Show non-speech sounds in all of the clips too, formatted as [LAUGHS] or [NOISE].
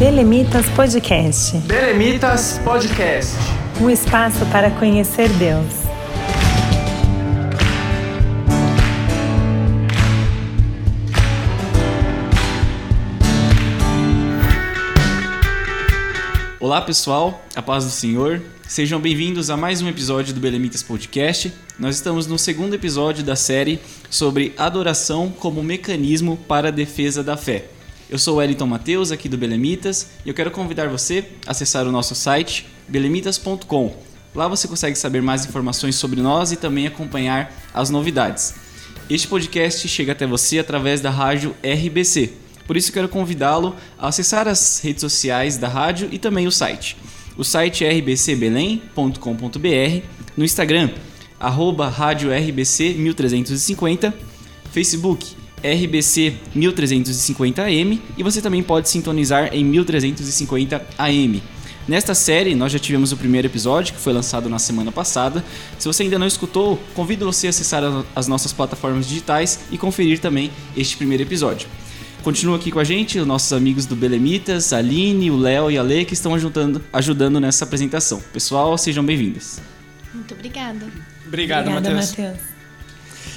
Belemitas Podcast. Belemitas Podcast. Um espaço para conhecer Deus. Olá pessoal, a paz do Senhor. Sejam bem-vindos a mais um episódio do Belemitas Podcast. Nós estamos no segundo episódio da série sobre adoração como mecanismo para a defesa da fé. Eu sou o Wellington Mateus, aqui do Belemitas, e eu quero convidar você a acessar o nosso site belemitas.com. Lá você consegue saber mais informações sobre nós e também acompanhar as novidades. Este podcast chega até você através da rádio RBC. Por isso quero convidá-lo a acessar as redes sociais da rádio e também o site. O site é rbcbelém.com.br, no Instagram, arroba rádio RBC 1350, Facebook RBC 1350AM e você também pode sintonizar em 1350 AM. Nesta série, nós já tivemos o primeiro episódio, que foi lançado na semana passada. Se você ainda não escutou, convido você a acessar as nossas plataformas digitais e conferir também este primeiro episódio. Continua aqui com a gente os nossos amigos do Belemitas, a Aline, o Léo e a Lê, que estão ajudando, ajudando nessa apresentação. Pessoal, sejam bem-vindos. Muito obrigada. Obrigado, Obrigada, Matheus.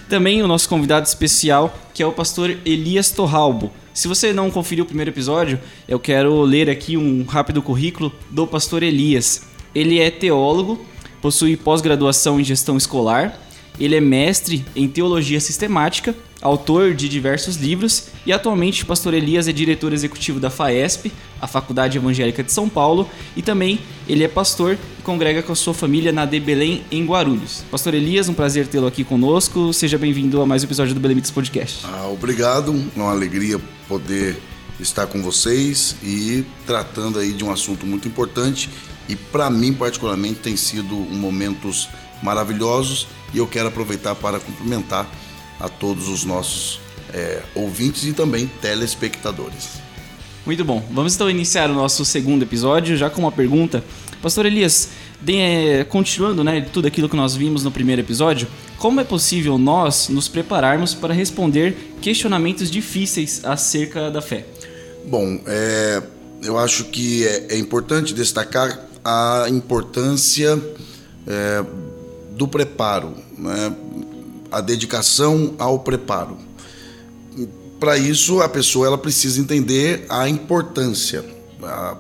Também o nosso convidado especial, que é o pastor Elias Torralbo. Se você não conferiu o primeiro episódio, eu quero ler aqui um rápido currículo do pastor Elias. Ele é teólogo, possui pós-graduação em gestão escolar, ele é mestre em teologia sistemática, autor de diversos livros e atualmente pastor Elias é diretor executivo da FAESP, a Faculdade Evangélica de São Paulo, e também ele é pastor e congrega com a sua família na De Belém, em Guarulhos. Pastor Elias, um prazer tê-lo aqui conosco. Seja bem-vindo a mais um episódio do Belemites Podcast. Ah, obrigado, é uma alegria poder estar com vocês e tratando aí de um assunto muito importante e para mim particularmente tem sido um momentos maravilhosos e eu quero aproveitar para cumprimentar a todos os nossos eh, ouvintes e também telespectadores. Muito bom. Vamos então iniciar o nosso segundo episódio já com uma pergunta. Pastor Elias, de- é, continuando né, tudo aquilo que nós vimos no primeiro episódio, como é possível nós nos prepararmos para responder questionamentos difíceis acerca da fé? Bom, é, eu acho que é, é importante destacar a importância é, do preparo, né? A dedicação ao preparo. Para isso, a pessoa ela precisa entender a importância,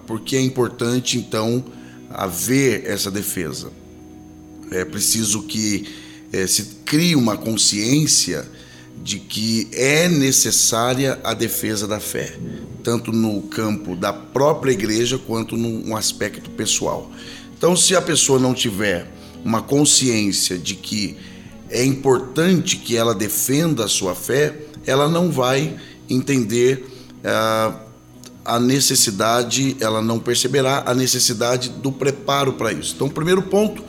porque é importante então haver essa defesa. É preciso que eh, se crie uma consciência de que é necessária a defesa da fé, tanto no campo da própria igreja quanto num aspecto pessoal. Então, se a pessoa não tiver uma consciência de que é importante que ela defenda a sua fé, ela não vai entender ah, a necessidade, ela não perceberá a necessidade do preparo para isso. Então, o primeiro ponto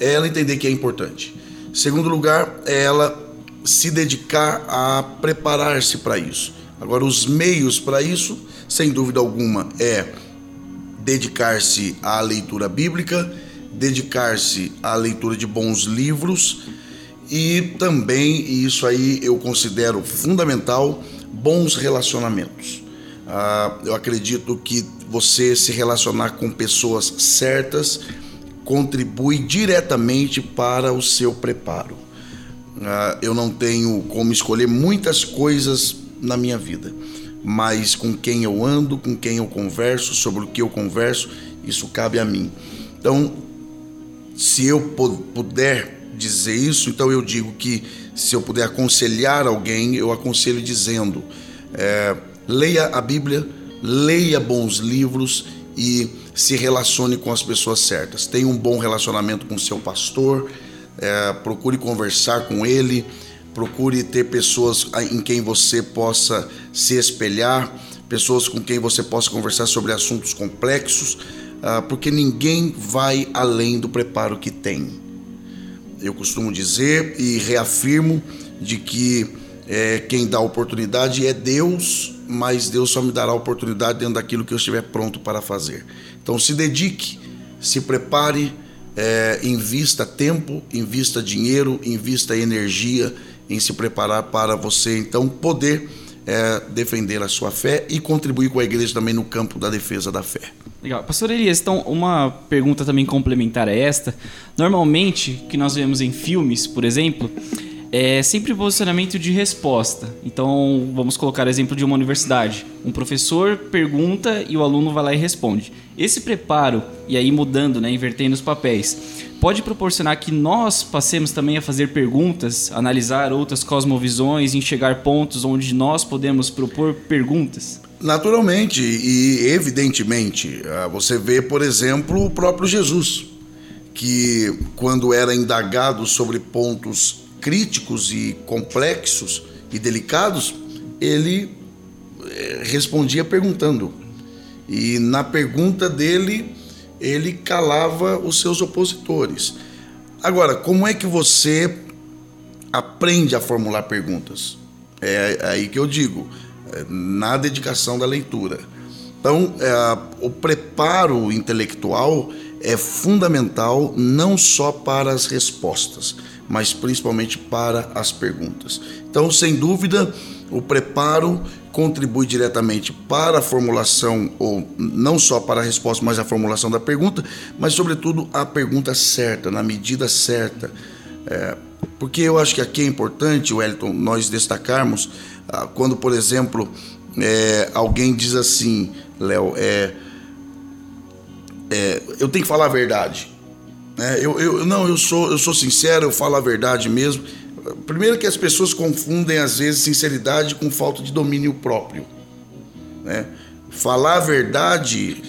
é ela entender que é importante. Segundo lugar, é ela se dedicar a preparar-se para isso. Agora, os meios para isso, sem dúvida alguma, é dedicar-se à leitura bíblica, dedicar-se à leitura de bons livros e também, e isso aí eu considero fundamental, bons relacionamentos. Ah, eu acredito que você se relacionar com pessoas certas contribui diretamente para o seu preparo. Ah, eu não tenho como escolher muitas coisas na minha vida, mas com quem eu ando, com quem eu converso, sobre o que eu converso, isso cabe a mim. Então, se eu pu- puder dizer isso, então eu digo que se eu puder aconselhar alguém, eu aconselho dizendo: é, leia a Bíblia, leia bons livros e se relacione com as pessoas certas. Tenha um bom relacionamento com seu pastor, é, procure conversar com ele, procure ter pessoas em quem você possa se espelhar, pessoas com quem você possa conversar sobre assuntos complexos, ah, porque ninguém vai além do preparo que tem. Eu costumo dizer e reafirmo de que é, quem dá oportunidade é Deus, mas Deus só me dará oportunidade dentro daquilo que eu estiver pronto para fazer. Então se dedique, se prepare, é, invista tempo, invista dinheiro, invista energia em se preparar para você então poder é, defender a sua fé e contribuir com a igreja também no campo da defesa da fé. Legal. Pastor Elias, então uma pergunta também complementar a esta. Normalmente, que nós vemos em filmes, por exemplo, é sempre posicionamento de resposta. Então, vamos colocar o exemplo de uma universidade. Um professor pergunta e o aluno vai lá e responde. Esse preparo, e aí mudando, né, invertendo os papéis, pode proporcionar que nós passemos também a fazer perguntas, analisar outras cosmovisões, enxergar pontos onde nós podemos propor perguntas? Naturalmente e evidentemente. Ah, você vê, por exemplo, o próprio Jesus, que quando era indagado sobre pontos críticos e complexos e delicados, ele eh, respondia perguntando. E na pergunta dele, ele calava os seus opositores. Agora, como é que você aprende a formular perguntas? É aí que eu digo, na dedicação da leitura. Então, é, o preparo intelectual é fundamental não só para as respostas, mas principalmente para as perguntas. Então, sem dúvida, o preparo contribui diretamente para a formulação, ou não só para a resposta, mas a formulação da pergunta, mas, sobretudo, a pergunta certa, na medida certa. É, porque eu acho que aqui é importante, Wellington, nós destacarmos quando, por exemplo, é, alguém diz assim, Léo, é, é, eu tenho que falar a verdade. É, eu, eu, não, eu sou, eu sou sincero, eu falo a verdade mesmo. Primeiro que as pessoas confundem às vezes sinceridade com falta de domínio próprio. Né? Falar a verdade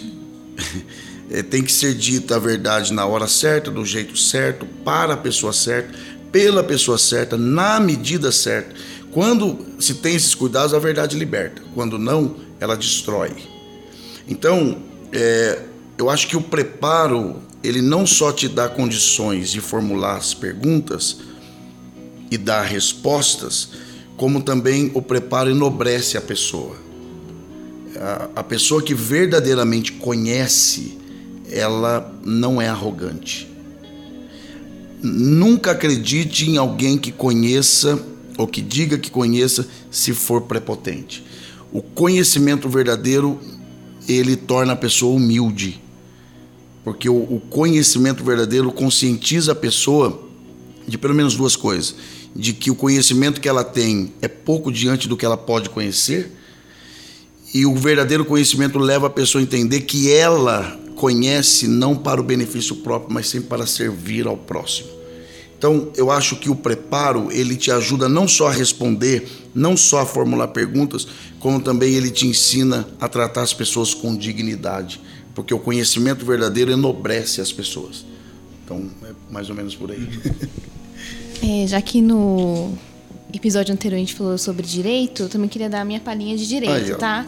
[LAUGHS] é, tem que ser dita a verdade na hora certa, do jeito certo, para a pessoa certa, pela pessoa certa, na medida certa. Quando se tem esses cuidados, a verdade liberta. Quando não, ela destrói. Então, é, eu acho que o preparo ele não só te dá condições de formular as perguntas e dar respostas, como também o preparo enobrece a pessoa. A, a pessoa que verdadeiramente conhece, ela não é arrogante. Nunca acredite em alguém que conheça ou que diga que conheça se for prepotente. O conhecimento verdadeiro ele torna a pessoa humilde porque o, o conhecimento verdadeiro conscientiza a pessoa de pelo menos duas coisas: de que o conhecimento que ela tem é pouco diante do que ela pode conhecer, e o verdadeiro conhecimento leva a pessoa a entender que ela conhece não para o benefício próprio, mas sim para servir ao próximo. Então, eu acho que o preparo, ele te ajuda não só a responder, não só a formular perguntas, como também ele te ensina a tratar as pessoas com dignidade porque o conhecimento verdadeiro enobrece as pessoas. Então, é mais ou menos por aí. [LAUGHS] É, já que no episódio anterior a gente falou sobre direito, eu também queria dar a minha palhinha de direito, tá?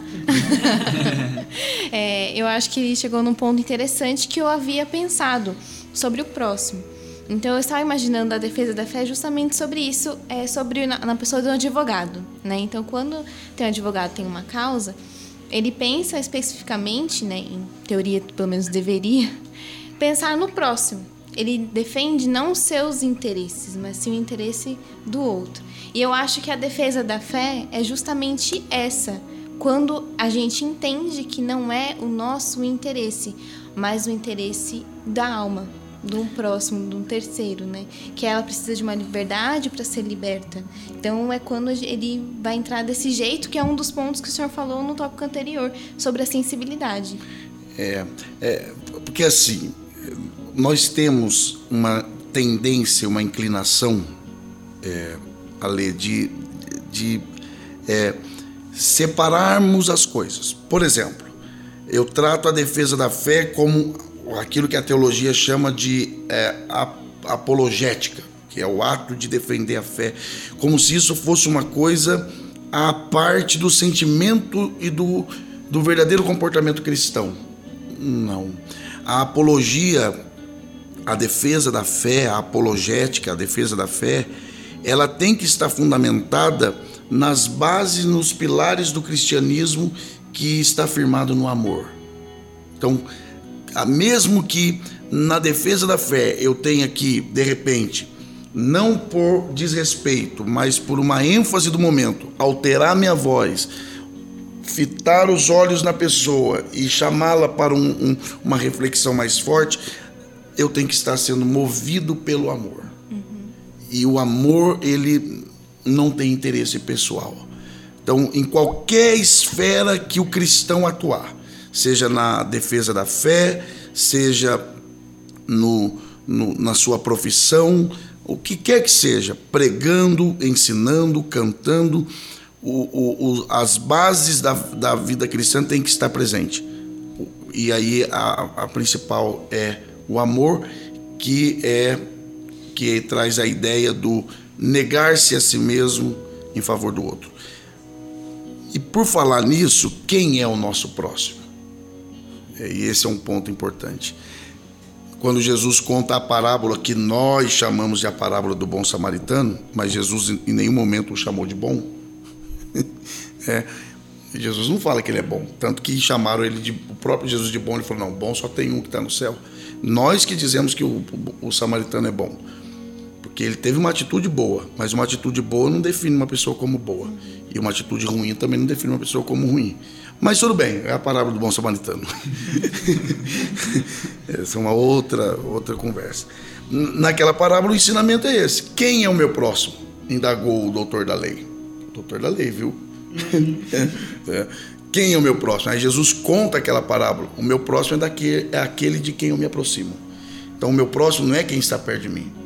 [LAUGHS] [LAUGHS] é, eu acho que ele chegou num ponto interessante que eu havia pensado sobre o próximo. Então eu estava imaginando a defesa da fé justamente sobre isso, é sobre na, na pessoa do advogado, né? Então quando tem um advogado tem uma causa, ele pensa especificamente, né, em teoria pelo menos deveria, [LAUGHS] pensar no próximo. Ele defende não seus interesses, mas sim o interesse do outro. E eu acho que a defesa da fé é justamente essa, quando a gente entende que não é o nosso interesse, mas o interesse da alma, de um próximo, de um terceiro, né? Que ela precisa de uma liberdade para ser liberta. Então é quando ele vai entrar desse jeito, que é um dos pontos que o senhor falou no tópico anterior, sobre a sensibilidade. É, é porque assim, nós temos uma tendência, uma inclinação, é, a ler de, de é, separarmos as coisas. Por exemplo, eu trato a defesa da fé como aquilo que a teologia chama de é, apologética, que é o ato de defender a fé, como se isso fosse uma coisa à parte do sentimento e do, do verdadeiro comportamento cristão. Não. A apologia, a defesa da fé, a apologética, a defesa da fé, ela tem que estar fundamentada nas bases, nos pilares do cristianismo que está firmado no amor. Então, mesmo que na defesa da fé eu tenha que, de repente, não por desrespeito, mas por uma ênfase do momento, alterar minha voz, fitar os olhos na pessoa e chamá-la para um, um, uma reflexão mais forte, eu tenho que estar sendo movido pelo amor. Uhum. E o amor, ele não tem interesse pessoal. Então, em qualquer esfera que o cristão atuar, seja na defesa da fé, seja no, no, na sua profissão, o que quer que seja, pregando, ensinando, cantando, o, o, o, as bases da, da vida cristã têm que estar presente. E aí a, a principal é o amor, que é que traz a ideia do negar-se a si mesmo em favor do outro. E por falar nisso, quem é o nosso próximo? E esse é um ponto importante. Quando Jesus conta a parábola que nós chamamos de a parábola do bom samaritano, mas Jesus em nenhum momento o chamou de bom. [LAUGHS] é, Jesus não fala que ele é bom, tanto que chamaram ele de o próprio Jesus de bom. Ele falou: não, bom só tem um que está no céu. Nós que dizemos que o, o, o samaritano é bom porque ele teve uma atitude boa, mas uma atitude boa não define uma pessoa como boa. E uma atitude ruim também não define uma pessoa como ruim. Mas tudo bem, é a parábola do bom samaritano. [LAUGHS] Essa é uma outra, outra conversa. Naquela parábola, o ensinamento é esse: quem é o meu próximo? Indagou o doutor da lei. O doutor da lei, viu? [LAUGHS] é, é. Quem é o meu próximo? Aí Jesus conta aquela parábola. O meu próximo é, daquele, é aquele de quem eu me aproximo. Então, o meu próximo não é quem está perto de mim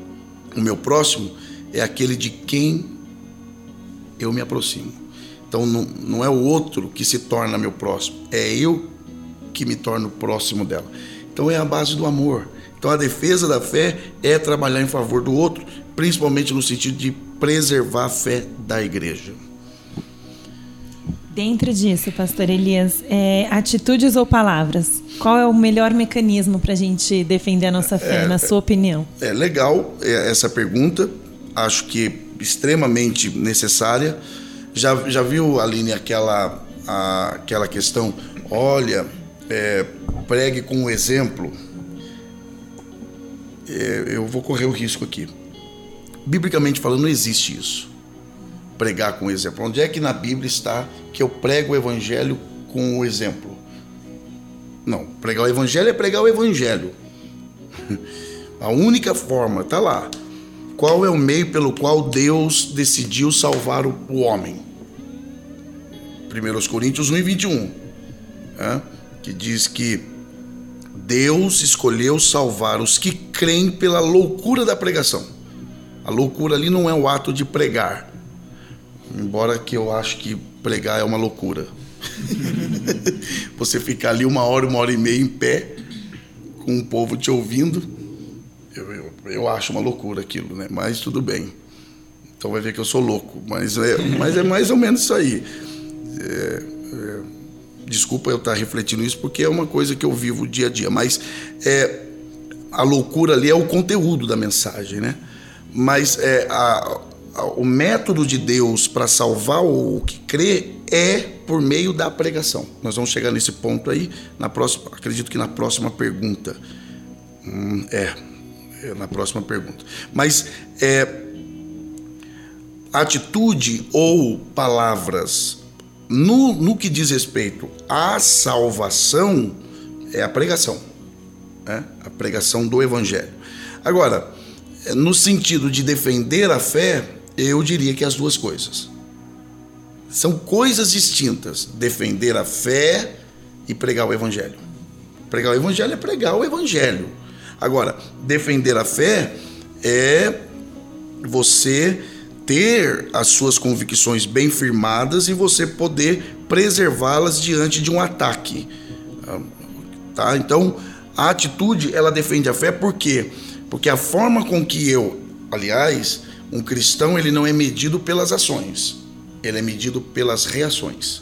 o meu próximo é aquele de quem eu me aproximo. Então não, não é o outro que se torna meu próximo, é eu que me torno próximo dela. Então é a base do amor. Então a defesa da fé é trabalhar em favor do outro, principalmente no sentido de preservar a fé da igreja. Dentro disso, pastor Elias, é, atitudes ou palavras? Qual é o melhor mecanismo para a gente defender a nossa fé, é, na sua opinião? É legal é, essa pergunta, acho que extremamente necessária. Já, já viu, Aline, aquela, a, aquela questão? Olha, é, pregue com um exemplo. É, eu vou correr o risco aqui. Biblicamente falando, não existe isso pregar com o exemplo. Onde é que na Bíblia está que eu prego o evangelho com o exemplo? Não, pregar o evangelho é pregar o evangelho. [LAUGHS] A única forma, tá lá. Qual é o meio pelo qual Deus decidiu salvar o homem? 1 Coríntios 1 e 21, é? que diz que Deus escolheu salvar os que creem pela loucura da pregação. A loucura ali não é o ato de pregar, Embora que eu acho que pregar é uma loucura. [LAUGHS] Você ficar ali uma hora, uma hora e meia em pé, com o povo te ouvindo, eu, eu, eu acho uma loucura aquilo, né? Mas tudo bem. Então vai ver que eu sou louco. Mas é, mas é mais ou menos isso aí. É, é, desculpa eu estar refletindo isso, porque é uma coisa que eu vivo dia a dia. Mas é, a loucura ali é o conteúdo da mensagem, né? Mas é, a, o método de Deus para salvar o que crê é por meio da pregação. Nós vamos chegar nesse ponto aí na próxima, acredito que na próxima pergunta. Hum, é, é, na próxima pergunta. Mas é, atitude ou palavras no, no que diz respeito à salvação é a pregação, né? a pregação do evangelho. Agora, no sentido de defender a fé, eu diria que as duas coisas. São coisas distintas. Defender a fé e pregar o evangelho. Pregar o evangelho é pregar o evangelho. Agora, defender a fé é você ter as suas convicções bem firmadas e você poder preservá-las diante de um ataque. Tá? Então, a atitude ela defende a fé por quê? Porque a forma com que eu, aliás, um cristão ele não é medido pelas ações, ele é medido pelas reações.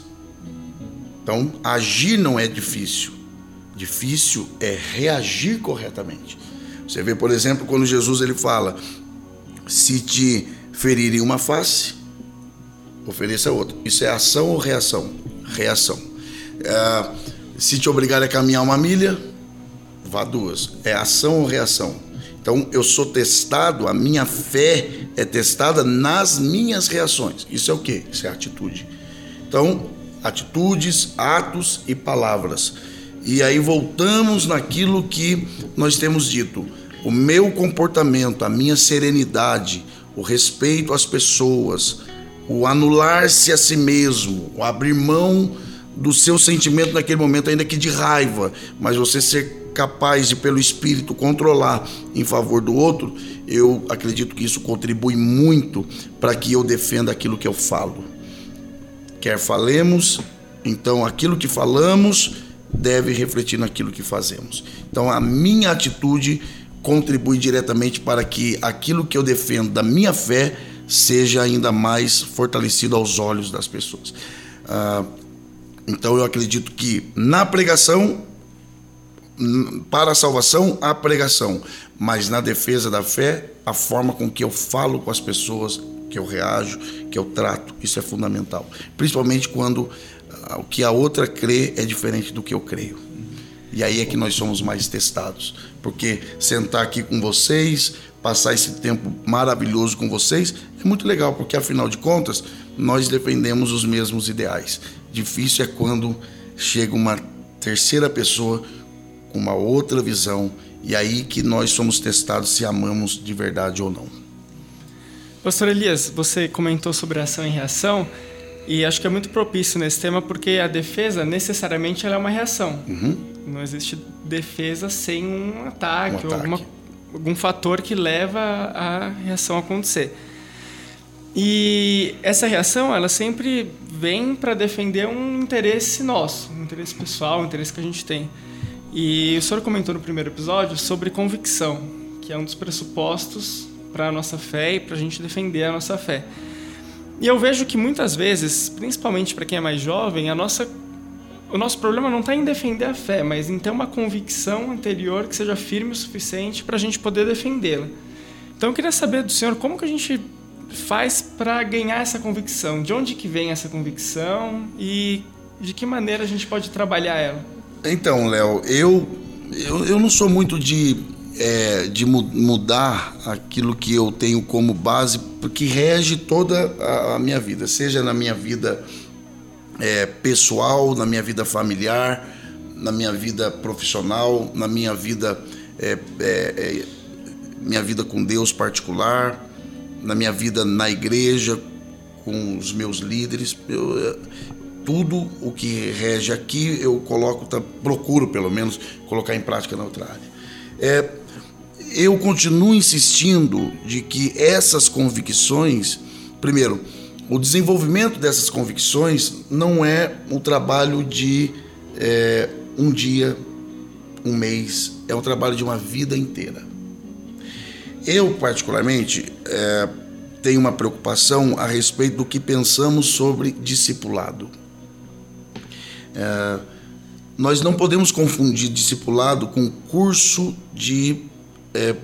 Então, agir não é difícil. Difícil é reagir corretamente. Você vê, por exemplo, quando Jesus ele fala: se te ferirem uma face, ofereça outra. Isso é ação ou reação? Reação. É, se te obrigar a caminhar uma milha, vá duas. É ação ou reação? Então eu sou testado, a minha fé é testada nas minhas reações. Isso é o quê? Isso é atitude. Então, atitudes, atos e palavras. E aí voltamos naquilo que nós temos dito. O meu comportamento, a minha serenidade, o respeito às pessoas, o anular-se a si mesmo, o abrir mão do seu sentimento naquele momento, ainda que de raiva, mas você ser capaz de, pelo espírito, controlar em favor do outro, eu acredito que isso contribui muito para que eu defenda aquilo que eu falo. Quer falemos, então aquilo que falamos deve refletir naquilo que fazemos. Então a minha atitude contribui diretamente para que aquilo que eu defendo da minha fé seja ainda mais fortalecido aos olhos das pessoas. Ah, então eu acredito que na pregação, para a salvação, a pregação, mas na defesa da fé, a forma com que eu falo com as pessoas, que eu reajo, que eu trato, isso é fundamental. Principalmente quando ah, o que a outra crê é diferente do que eu creio. E aí é que nós somos mais testados. Porque sentar aqui com vocês, passar esse tempo maravilhoso com vocês, é muito legal, porque afinal de contas, nós defendemos os mesmos ideais. Difícil é quando chega uma terceira pessoa com uma outra visão, e aí que nós somos testados se amamos de verdade ou não. Pastor Elias, você comentou sobre ação e reação, e acho que é muito propício nesse tema porque a defesa necessariamente ela é uma reação. Uhum. Não existe defesa sem um ataque, Um ataque. ou alguma, algum fator que leva a reação a acontecer. E essa reação, ela sempre vem para defender um interesse nosso, um interesse pessoal, um interesse que a gente tem. E o senhor comentou no primeiro episódio sobre convicção, que é um dos pressupostos para a nossa fé e para a gente defender a nossa fé. E eu vejo que muitas vezes, principalmente para quem é mais jovem, a nossa o nosso problema não está em defender a fé, mas em ter uma convicção anterior que seja firme o suficiente para a gente poder defendê-la. Então eu queria saber do senhor como que a gente faz para ganhar essa convicção, de onde que vem essa convicção e de que maneira a gente pode trabalhar ela. Então, Léo, eu, eu, eu não sou muito de, é, de mu- mudar aquilo que eu tenho como base, porque rege toda a, a minha vida, seja na minha vida é, pessoal, na minha vida familiar, na minha vida profissional, na minha vida é, é, é, minha vida com Deus particular, na minha vida na igreja com os meus líderes. Eu, é, tudo o que rege aqui eu coloco, tá, procuro pelo menos colocar em prática na outra área. É, eu continuo insistindo de que essas convicções, primeiro, o desenvolvimento dessas convicções não é um trabalho de é, um dia, um mês, é um trabalho de uma vida inteira. Eu, particularmente, é, tenho uma preocupação a respeito do que pensamos sobre discipulado. É, nós não podemos confundir discipulado com curso de é,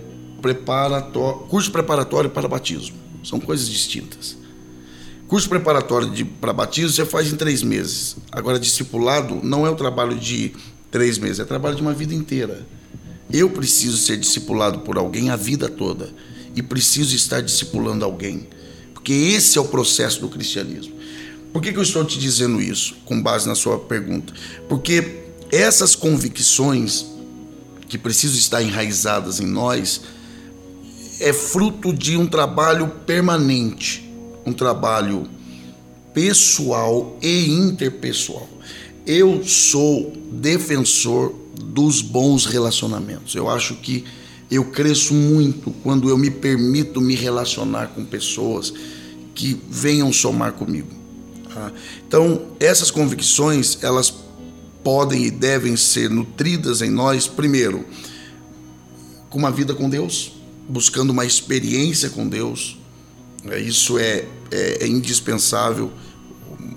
preparatório, curso preparatório para batismo. São coisas distintas. Curso preparatório de, para batismo você faz em três meses. Agora, discipulado não é o trabalho de três meses, é trabalho de uma vida inteira. Eu preciso ser discipulado por alguém a vida toda e preciso estar discipulando alguém, porque esse é o processo do cristianismo. Por que, que eu estou te dizendo isso, com base na sua pergunta? Porque essas convicções que precisam estar enraizadas em nós é fruto de um trabalho permanente, um trabalho pessoal e interpessoal. Eu sou defensor dos bons relacionamentos. Eu acho que eu cresço muito quando eu me permito me relacionar com pessoas que venham somar comigo. tá? Então, essas convicções, elas podem e devem ser nutridas em nós, primeiro, com uma vida com Deus, buscando uma experiência com Deus. É, Isso é, é, é indispensável,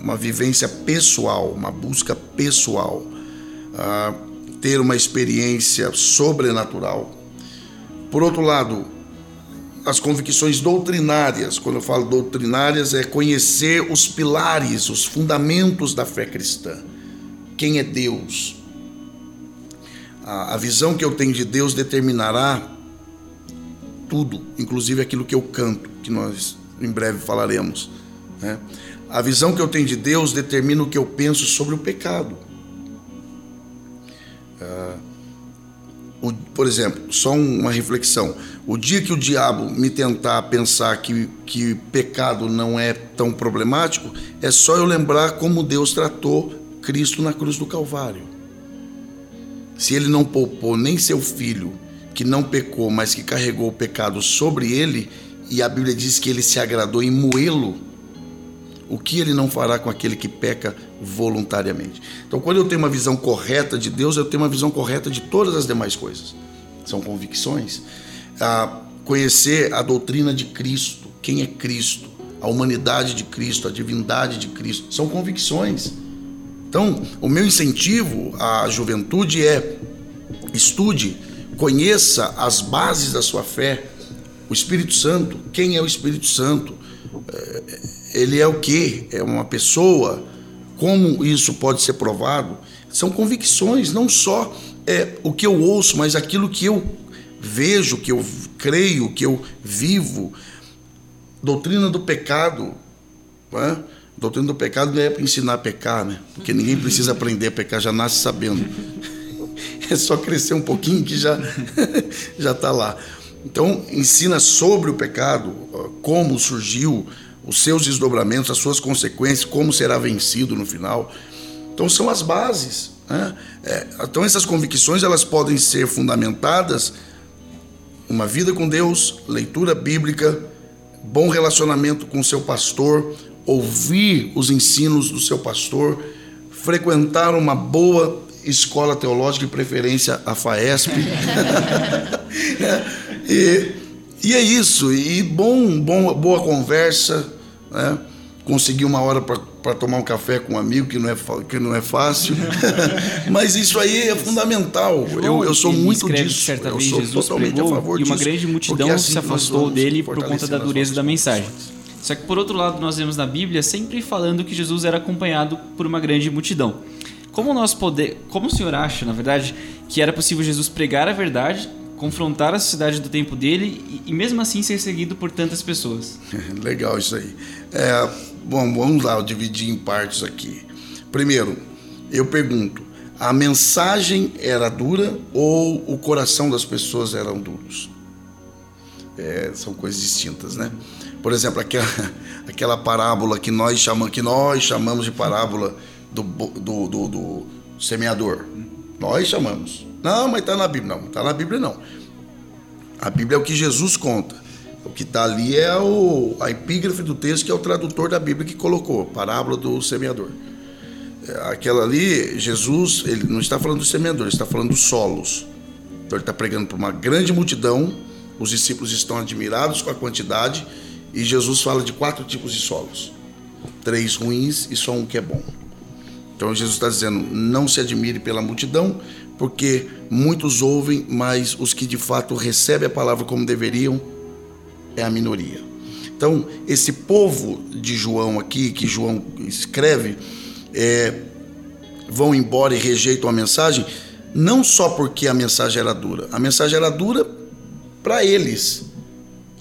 uma vivência pessoal, uma busca pessoal, ah, ter uma experiência sobrenatural. Por outro lado, as convicções doutrinárias, quando eu falo doutrinárias, é conhecer os pilares, os fundamentos da fé cristã. Quem é Deus? A, a visão que eu tenho de Deus determinará tudo, inclusive aquilo que eu canto, que nós em breve falaremos. Né? A visão que eu tenho de Deus determina o que eu penso sobre o pecado. Uh, o, por exemplo, só uma reflexão. O dia que o diabo me tentar pensar que, que pecado não é tão problemático, é só eu lembrar como Deus tratou Cristo na cruz do Calvário. Se ele não poupou nem seu filho, que não pecou, mas que carregou o pecado sobre ele, e a Bíblia diz que ele se agradou em moê-lo, o que ele não fará com aquele que peca voluntariamente? Então, quando eu tenho uma visão correta de Deus, eu tenho uma visão correta de todas as demais coisas. São convicções. Ah, conhecer a doutrina de Cristo, quem é Cristo, a humanidade de Cristo, a divindade de Cristo, são convicções. Então, o meu incentivo à juventude é estude, conheça as bases da sua fé. O Espírito Santo, quem é o Espírito Santo? É, ele é o que? É uma pessoa? Como isso pode ser provado? São convicções, não só é, o que eu ouço, mas aquilo que eu vejo, que eu creio, que eu vivo. Doutrina do pecado. Né? Doutrina do pecado não é para ensinar a pecar, né? Porque ninguém precisa aprender a pecar, já nasce sabendo. [LAUGHS] É só crescer um pouquinho que já [LAUGHS] já está lá. Então, ensina sobre o pecado, como surgiu, os seus desdobramentos, as suas consequências, como será vencido no final. Então, são as bases. Né? É, então, essas convicções elas podem ser fundamentadas uma vida com Deus, leitura bíblica, bom relacionamento com seu pastor, ouvir os ensinos do seu pastor, frequentar uma boa escola teológica, de preferência a FAESP. [LAUGHS] [LAUGHS] e, e é isso, e bom, bom, boa conversa, né? conseguir uma hora para tomar um café com um amigo, que não é, que não é fácil. [LAUGHS] Mas isso aí é fundamental. Eu, eu sou muito disso. Certa eu vez sou Jesus totalmente pregou, a favor e uma disso, grande multidão assim se afastou dele por conta da dureza da mensagem. Só que por outro lado, nós vemos na Bíblia sempre falando que Jesus era acompanhado por uma grande multidão. Como nós poder, como o senhor acha, na verdade, que era possível Jesus pregar a verdade, confrontar a sociedade do tempo dele e, e mesmo assim ser seguido por tantas pessoas? [LAUGHS] Legal isso aí. É, bom, vamos lá, eu dividi em partes aqui. Primeiro, eu pergunto: a mensagem era dura ou o coração das pessoas eram duros? É, são coisas distintas, né? Por exemplo, aquela, [LAUGHS] aquela parábola que nós chamamos, que nós chamamos de parábola do, do, do, do semeador. Nós chamamos. Não, mas está na Bíblia. Não, está na Bíblia não. A Bíblia é o que Jesus conta. O que está ali é o, a epígrafe do texto que é o tradutor da Bíblia que colocou, parábola do semeador. É, aquela ali, Jesus, ele não está falando do semeador, ele está falando dos solos. Então ele está pregando para uma grande multidão, os discípulos estão admirados com a quantidade, e Jesus fala de quatro tipos de solos: três ruins e só um que é bom. Então Jesus está dizendo: não se admire pela multidão, porque muitos ouvem, mas os que de fato recebem a palavra como deveriam é a minoria. Então, esse povo de João aqui, que João escreve, é, vão embora e rejeitam a mensagem, não só porque a mensagem era dura, a mensagem era dura para eles.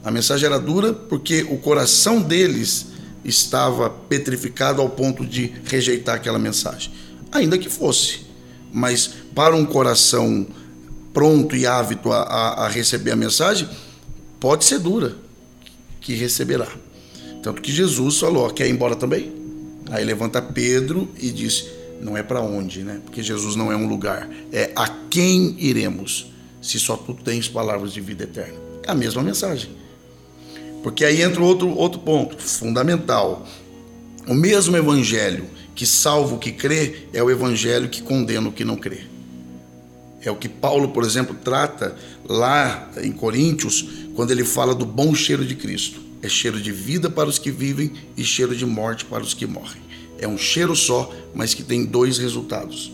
A mensagem era dura porque o coração deles estava petrificado ao ponto de rejeitar aquela mensagem. Ainda que fosse. Mas para um coração pronto e ávido a, a, a receber a mensagem, pode ser dura, que receberá. Tanto que Jesus falou: quer ir embora também? Aí levanta Pedro e diz: não é para onde, né? Porque Jesus não é um lugar, é a quem iremos, se só tu tens palavras de vida eterna. É a mesma mensagem. Porque aí entra outro, outro ponto fundamental. O mesmo evangelho que salva o que crê é o evangelho que condena o que não crê. É o que Paulo, por exemplo, trata lá em Coríntios, quando ele fala do bom cheiro de Cristo. É cheiro de vida para os que vivem e cheiro de morte para os que morrem. É um cheiro só, mas que tem dois resultados.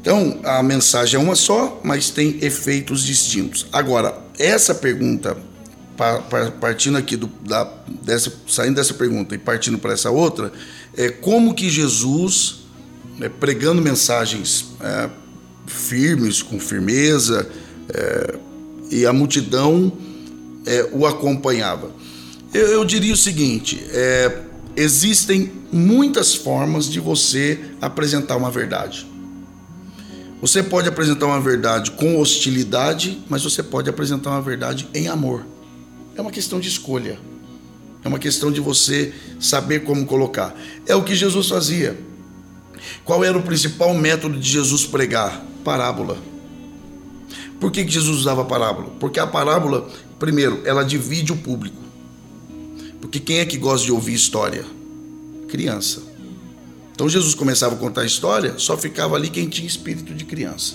Então, a mensagem é uma só, mas tem efeitos distintos. Agora, essa pergunta partindo aqui do, da, dessa, saindo dessa pergunta e partindo para essa outra, é como que Jesus, né, pregando mensagens é, firmes, com firmeza, é, e a multidão é, o acompanhava. Eu, eu, diria o seguinte: é, existem muitas formas de você apresentar uma verdade. Você pode apresentar uma verdade com hostilidade, mas você pode apresentar uma verdade em amor. É uma questão de escolha. É uma questão de você saber como colocar. É o que Jesus fazia. Qual era o principal método de Jesus pregar? Parábola. Por que Jesus usava parábola? Porque a parábola, primeiro, ela divide o público. Porque quem é que gosta de ouvir história? Criança. Então Jesus começava a contar a história, só ficava ali quem tinha espírito de criança.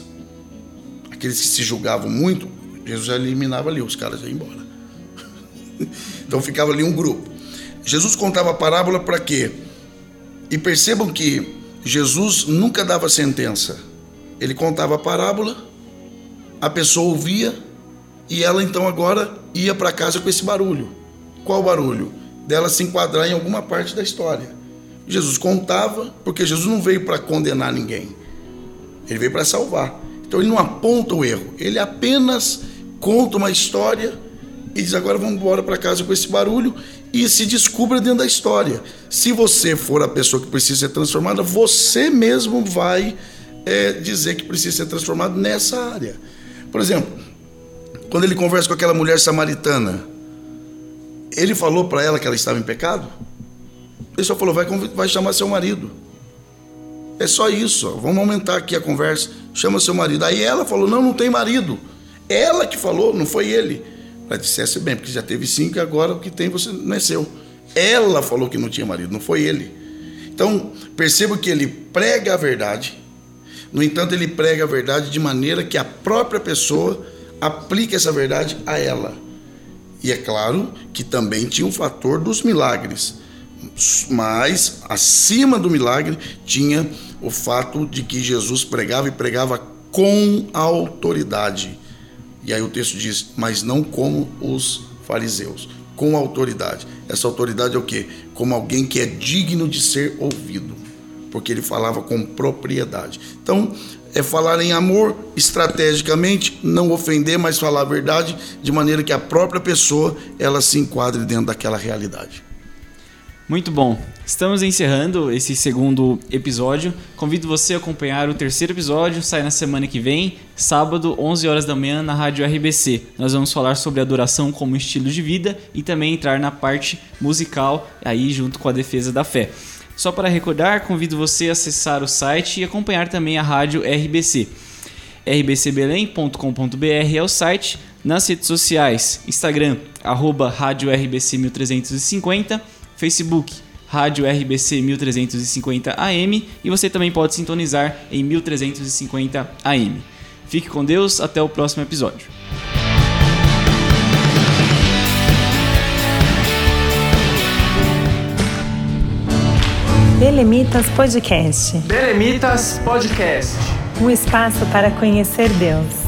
Aqueles que se julgavam muito, Jesus eliminava ali, os caras iam embora. [LAUGHS] Então ficava ali um grupo. Jesus contava a parábola para quê? E percebam que Jesus nunca dava sentença. Ele contava a parábola, a pessoa ouvia e ela então agora ia para casa com esse barulho. Qual barulho? Dela se enquadrar em alguma parte da história. Jesus contava, porque Jesus não veio para condenar ninguém. Ele veio para salvar. Então ele não aponta o erro, ele apenas conta uma história e diz: agora vamos embora para casa com esse barulho e se descubra dentro da história. Se você for a pessoa que precisa ser transformada, você mesmo vai é, dizer que precisa ser transformado nessa área. Por exemplo, quando ele conversa com aquela mulher samaritana, ele falou para ela que ela estava em pecado? Ele só falou: vai, vai chamar seu marido. É só isso, vamos aumentar aqui a conversa. Chama seu marido. Aí ela falou: não, não tem marido. Ela que falou, não foi ele. Ela dissesse bem, porque já teve cinco e agora o que tem você não é seu. Ela falou que não tinha marido, não foi ele. Então, perceba que ele prega a verdade, no entanto, ele prega a verdade de maneira que a própria pessoa aplique essa verdade a ela. E é claro que também tinha o um fator dos milagres, mas acima do milagre tinha o fato de que Jesus pregava e pregava com autoridade. E aí o texto diz: Mas não como os fariseus, com autoridade. Essa autoridade é o quê? Como alguém que é digno de ser ouvido, porque ele falava com propriedade. Então, é falar em amor estrategicamente, não ofender, mas falar a verdade de maneira que a própria pessoa ela se enquadre dentro daquela realidade. Muito bom. Estamos encerrando esse segundo episódio. Convido você a acompanhar o terceiro episódio, sai na semana que vem, sábado, 11 horas da manhã, na Rádio RBC. Nós vamos falar sobre adoração como estilo de vida e também entrar na parte musical aí junto com a defesa da fé. Só para recordar, convido você a acessar o site e acompanhar também a Rádio RBC. rbcbelém.com.br é o site. Nas redes sociais, Instagram, arroba Rádio RBC 1350 Facebook, Rádio RBC 1350 AM e você também pode sintonizar em 1350 AM. Fique com Deus, até o próximo episódio. Belemitas Podcast. Belemitas Podcast. Um espaço para conhecer Deus.